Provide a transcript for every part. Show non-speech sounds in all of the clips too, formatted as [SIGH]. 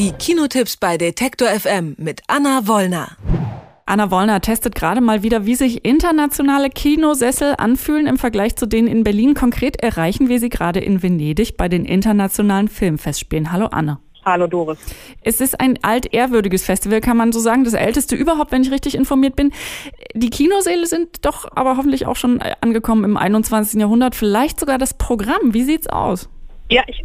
Die Kinotipps bei Detektor FM mit Anna Wollner. Anna Wollner testet gerade mal wieder, wie sich internationale Kinosessel anfühlen im Vergleich zu denen in Berlin. Konkret erreichen wir sie gerade in Venedig bei den internationalen Filmfestspielen. Hallo Anna. Hallo Doris. Es ist ein altehrwürdiges Festival, kann man so sagen, das älteste überhaupt, wenn ich richtig informiert bin. Die Kinosäle sind doch aber hoffentlich auch schon angekommen im 21. Jahrhundert, vielleicht sogar das Programm. Wie sieht's aus? Ja, ich, äh,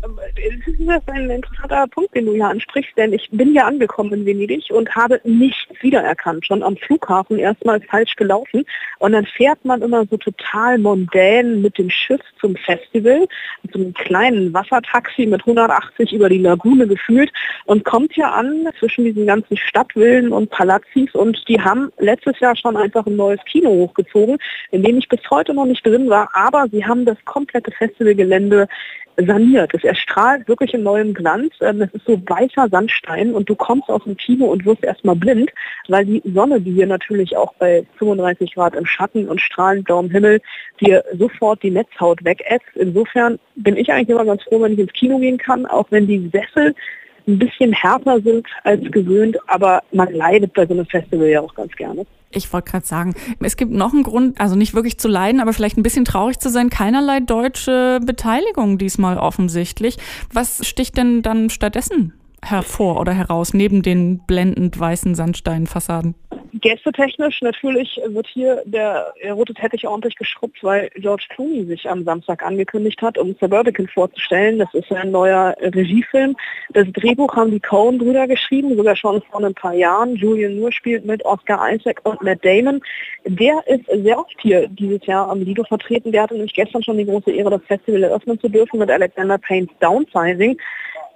das ist ein interessanter Punkt, den du hier ansprichst, denn ich bin ja angekommen in Venedig und habe nichts wiedererkannt. Schon am Flughafen erstmal falsch gelaufen und dann fährt man immer so total mondän mit dem Schiff zum Festival, mit so einem kleinen Wassertaxi mit 180 über die Lagune gefühlt und kommt hier an zwischen diesen ganzen Stadtvillen und Palazzis und die haben letztes Jahr schon einfach ein neues Kino hochgezogen, in dem ich bis heute noch nicht drin war, aber sie haben das komplette Festivalgelände saniert. Es erstrahlt wirklich in neuem Glanz. Ähm, es ist so weicher Sandstein und du kommst aus dem Kino und wirst erstmal blind, weil die Sonne, die hier natürlich auch bei 35 Grad im Schatten und strahlend blauem Himmel dir sofort die Netzhaut wegätzt. Insofern bin ich eigentlich immer ganz froh, wenn ich ins Kino gehen kann, auch wenn die Sessel ein bisschen härter sind als gewöhnt, aber man leidet bei so einem Festival ja auch ganz gerne. Ich wollte gerade sagen, es gibt noch einen Grund, also nicht wirklich zu leiden, aber vielleicht ein bisschen traurig zu sein. Keinerlei deutsche Beteiligung diesmal offensichtlich. Was sticht denn dann stattdessen hervor oder heraus, neben den blendend weißen Sandsteinfassaden? Gästetechnisch natürlich wird hier der rote Teppich ordentlich geschrubbt, weil George Clooney sich am Samstag angekündigt hat, um Suburbican vorzustellen. Das ist ein neuer Regiefilm. Das Drehbuch haben die Coen-Brüder geschrieben, sogar schon vor ein paar Jahren. Julian Moore spielt mit Oscar Isaac und Matt Damon. Der ist sehr oft hier dieses Jahr am Lido vertreten. Der hatte nämlich gestern schon die große Ehre, das Festival eröffnen zu dürfen mit Alexander Payne's Downsizing.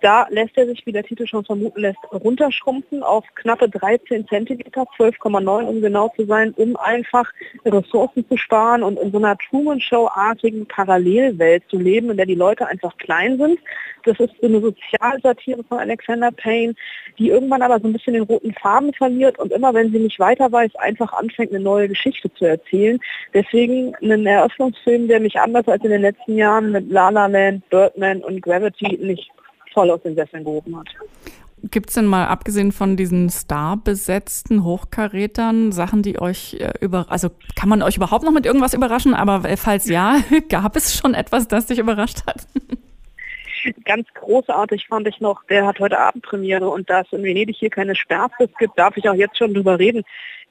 Da lässt er sich, wie der Titel schon vermuten lässt, runterschrumpfen auf knappe 13 Zentimeter, 12,9 um genau zu sein, um einfach Ressourcen zu sparen und in so einer Truman-Show-artigen Parallelwelt zu leben, in der die Leute einfach klein sind. Das ist so eine Sozialsatire von Alexander Payne, die irgendwann aber so ein bisschen den roten Farben verliert und immer, wenn sie nicht weiter weiß, einfach anfängt, eine neue Geschichte zu erzählen. Deswegen ein Eröffnungsfilm, der mich anders als in den letzten Jahren mit La La Land, Birdman und Gravity nicht voll aus den Sesseln gehoben hat. Gibt es denn mal, abgesehen von diesen starbesetzten Hochkarätern, Sachen, die euch äh, über, also kann man euch überhaupt noch mit irgendwas überraschen? Aber äh, falls ja, [LAUGHS] gab es schon etwas, das dich überrascht hat? Ganz großartig fand ich noch, der hat heute Abend Premiere und da es in Venedig hier keine Sperrfrist gibt, darf ich auch jetzt schon drüber reden.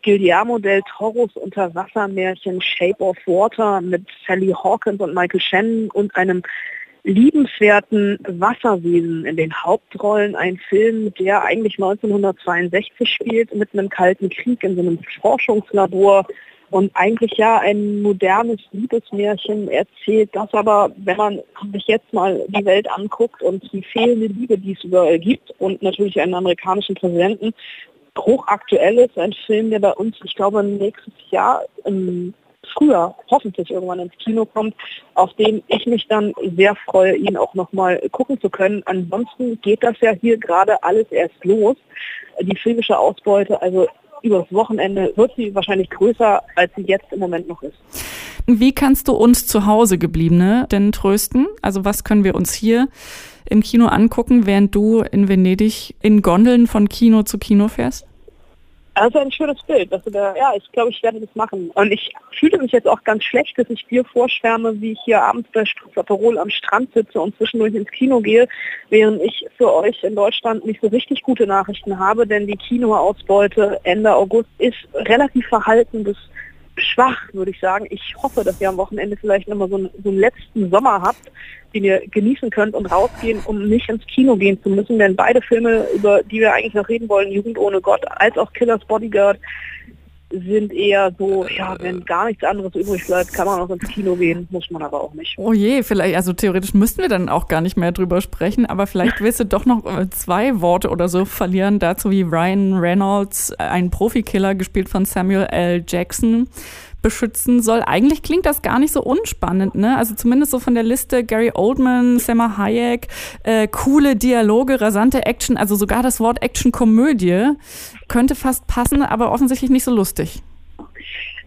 Guillermo del Toros Unterwassermärchen Shape of Water mit Sally Hawkins und Michael Shannon und einem liebenswerten Wasserwesen in den Hauptrollen. Ein Film, der eigentlich 1962 spielt, mit einem kalten Krieg in so einem Forschungslabor. Und eigentlich ja ein modernes Liebesmärchen. Erzählt, das aber, wenn man sich jetzt mal die Welt anguckt und die fehlende Liebe, die es überall gibt und natürlich einen amerikanischen Präsidenten, hochaktuell ist, ein Film, der bei uns, ich glaube, nächstes Jahr im früher hoffentlich irgendwann ins Kino kommt, auf den ich mich dann sehr freue, ihn auch nochmal gucken zu können. Ansonsten geht das ja hier gerade alles erst los. Die filmische Ausbeute, also übers Wochenende wird sie wahrscheinlich größer, als sie jetzt im Moment noch ist. Wie kannst du uns zu Hause gebliebene denn trösten? Also was können wir uns hier im Kino angucken, während du in Venedig in Gondeln von Kino zu Kino fährst? Also ein schönes Bild. Dass da, ja, ich glaube, ich werde das machen. Und ich fühle mich jetzt auch ganz schlecht, dass ich dir vorschwärme, wie ich hier abends bei Aperol am Strand sitze und zwischendurch ins Kino gehe, während ich für euch in Deutschland nicht so richtig gute Nachrichten habe, denn die Kinoausbeute Ende August ist relativ verhalten bis schwach, würde ich sagen. Ich hoffe, dass ihr am Wochenende vielleicht nochmal so, einen, so einen letzten Sommer habt, den ihr genießen könnt und rausgehen, um nicht ins Kino gehen zu müssen. Denn beide Filme, über die wir eigentlich noch reden wollen, Jugend ohne Gott als auch Killers Bodyguard, sind eher so, ja, wenn gar nichts anderes übrig bleibt, kann man auch ins Kino gehen, muss man aber auch nicht. Oh je, vielleicht, also theoretisch müssten wir dann auch gar nicht mehr drüber sprechen, aber vielleicht willst du doch noch äh, zwei Worte oder so verlieren dazu, wie Ryan Reynolds, ein Profikiller, gespielt von Samuel L. Jackson, beschützen soll. Eigentlich klingt das gar nicht so unspannend, ne? Also zumindest so von der Liste Gary Oldman, Selma Hayek, äh, coole Dialoge, rasante Action, also sogar das Wort Action-Komödie könnte fast passen, aber offensichtlich nicht so lustig.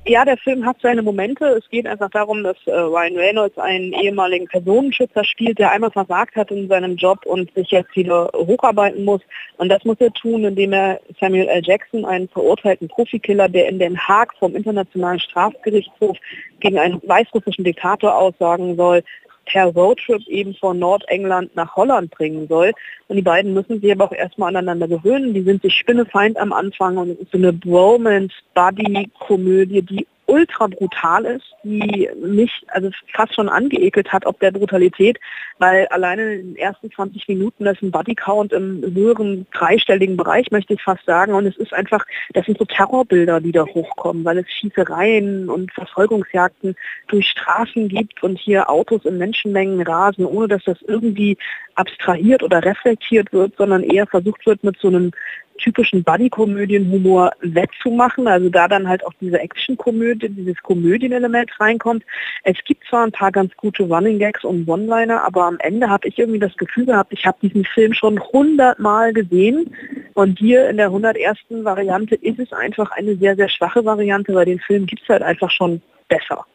Ja, der Film hat seine Momente. Es geht einfach darum, dass äh, Ryan Reynolds einen ehemaligen Personenschützer spielt, der einmal versagt hat in seinem Job und sich jetzt wieder hocharbeiten muss. Und das muss er tun, indem er Samuel L. Jackson, einen verurteilten Profikiller, der in Den Haag vom Internationalen Strafgerichtshof gegen einen weißrussischen Diktator aussagen soll, per Roadtrip eben von Nordengland nach Holland bringen soll. Und die beiden müssen sich aber auch erstmal aneinander gewöhnen. Die sind sich spinnefeind am Anfang und es ist so eine Bromance-Buddy-Komödie, die ultra brutal ist, die mich also fast schon angeekelt hat ob der Brutalität, weil alleine in den ersten 20 Minuten das ist ein Bodycount im höheren dreistelligen Bereich, möchte ich fast sagen. Und es ist einfach, das sind so Terrorbilder, die da hochkommen, weil es Schießereien und Verfolgungsjagden durch Straßen gibt und hier Autos in Menschenmengen rasen, ohne dass das irgendwie abstrahiert oder reflektiert wird, sondern eher versucht wird, mit so einem typischen Buddy-Komödien-Humor wettzumachen, also da dann halt auch diese Action-Komödie, dieses Komödienelement reinkommt. Es gibt zwar ein paar ganz gute Running Gags und One-Liner, aber am Ende habe ich irgendwie das Gefühl gehabt, ich habe diesen Film schon hundertmal gesehen und hier in der 101. Variante ist es einfach eine sehr, sehr schwache Variante, weil den Film gibt es halt einfach schon besser.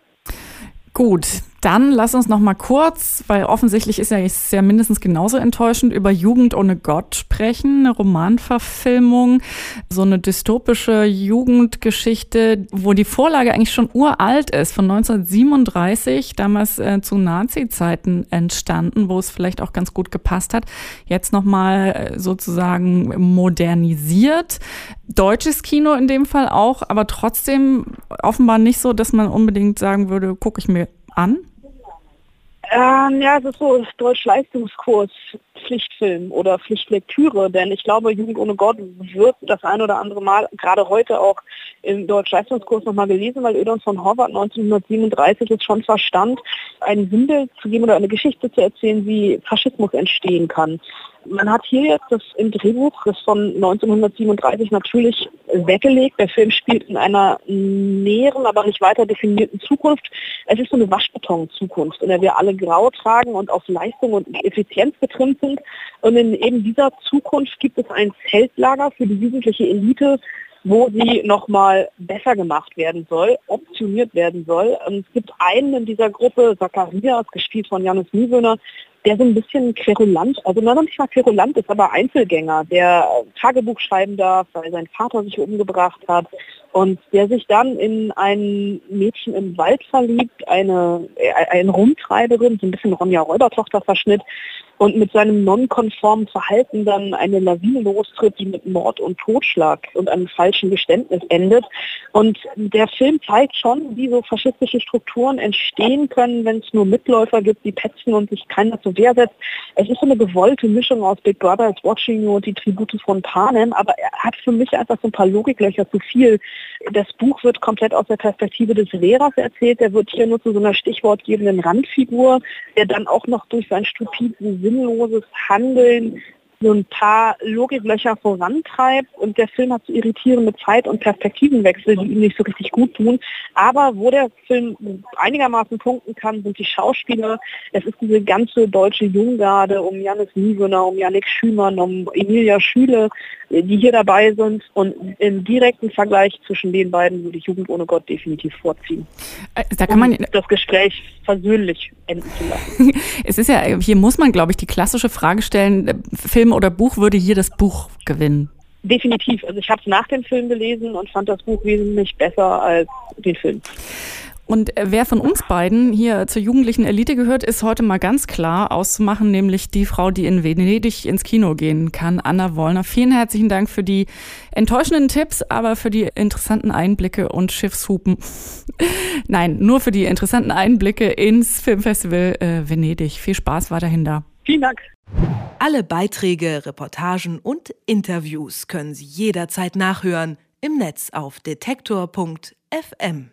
Gut, dann lass uns noch mal kurz, weil offensichtlich ist ja, ist ja mindestens genauso enttäuschend, über Jugend ohne Gott sprechen, eine Romanverfilmung, so eine dystopische Jugendgeschichte, wo die Vorlage eigentlich schon uralt ist, von 1937, damals äh, zu Nazi-Zeiten entstanden, wo es vielleicht auch ganz gut gepasst hat. Jetzt noch mal äh, sozusagen modernisiert. Deutsches Kino in dem Fall auch, aber trotzdem offenbar nicht so, dass man unbedingt sagen würde, gucke ich mir an? Ähm, ja, es ist so Deutsch-Leistungskurs, Pflichtfilm oder Pflichtlektüre, denn ich glaube, Jugend ohne Gott wird das ein oder andere Mal, gerade heute auch im Deutsch-Leistungskurs nochmal gelesen, weil Ödons von Horvath 1937 es schon verstand, ein Sinnbild zu geben oder eine Geschichte zu erzählen, wie Faschismus entstehen kann. Man hat hier jetzt das im Drehbuch, das von 1937 natürlich weggelegt. Der Film spielt in einer näheren, aber nicht weiter definierten Zukunft. Es ist so eine Waschbeton-Zukunft, in der wir alle grau tragen und auf Leistung und Effizienz getrimmt sind. Und in eben dieser Zukunft gibt es ein Zeltlager für die jugendliche Elite, wo sie nochmal besser gemacht werden soll, optioniert werden soll. Es gibt einen in dieser Gruppe, Zacharias, gespielt von Janis Niewöhner, der so ein bisschen querulant, also noch nicht mal querulant ist, aber Einzelgänger, der Tagebuch schreiben darf, weil sein Vater sich umgebracht hat und der sich dann in ein Mädchen im Wald verliebt, eine, äh, eine Rumtreiberin, so ein bisschen Ronja Räubertochter Verschnitt und mit seinem nonkonformen Verhalten dann eine Lawine lostritt, die mit Mord und Totschlag und einem falschen Geständnis endet. Und der Film zeigt schon, wie so faschistische Strukturen entstehen können, wenn es nur Mitläufer gibt, die petzen und sich keiner zur Wehr setzt. Es ist so eine gewollte Mischung aus Big Brother, als Watching You und die Tribute von Panem, aber er hat für mich einfach so ein paar Logiklöcher zu viel. Das Buch wird komplett aus der Perspektive des Lehrers erzählt. Der wird hier nur zu so einer stichwortgebenden Randfigur, der dann auch noch durch sein stupiden sinnloses Handeln so ein paar Logiklöcher vorantreibt und der Film hat so irritierende Zeit- und Perspektivenwechsel, die ihm nicht so richtig gut tun. Aber wo der Film einigermaßen punkten kann, sind die Schauspieler. Es ist diese ganze deutsche Junggarde um Janis Niewöhner, um Janik Schümann, um Emilia Schüle, die hier dabei sind. Und im direkten Vergleich zwischen den beiden würde ich Jugend ohne Gott definitiv vorziehen. Äh, da kann man um das Gespräch versöhnlich enden zu lassen. [LAUGHS] es ist ja, hier muss man, glaube ich, die klassische Frage stellen, Film oder Buch würde hier das Buch gewinnen? Definitiv. Also ich habe es nach dem Film gelesen und fand das Buch wesentlich besser als den Film. Und äh, wer von uns beiden hier zur jugendlichen Elite gehört, ist heute mal ganz klar auszumachen, nämlich die Frau, die in Venedig ins Kino gehen kann, Anna Wollner. Vielen herzlichen Dank für die enttäuschenden Tipps, aber für die interessanten Einblicke und Schiffshupen. [LAUGHS] Nein, nur für die interessanten Einblicke ins Filmfestival äh, Venedig. Viel Spaß weiterhin da. Vielen Dank. Alle Beiträge, Reportagen und Interviews können Sie jederzeit nachhören im Netz auf detektor.fm.